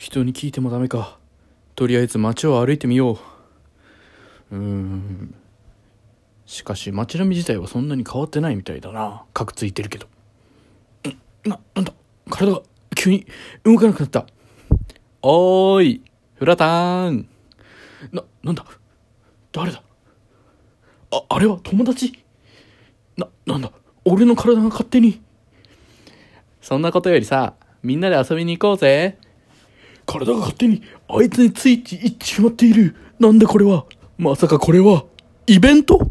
人に聞いてもダメか。とりあえず街を歩いてみよう。うーん。しかし街並み自体はそんなに変わってないみたいだな。かくついてるけど。な、なんだ？体が急に動かなくなった。おーい、フラターン。な、なんだ？誰だ？あ、あれは友達？な、なんだ？俺の体が勝手に。そんなことよりさ、みんなで遊びに行こうぜ。体が勝手にあいつについていってしまっている。なんでこれは？まさかこれは、イベント？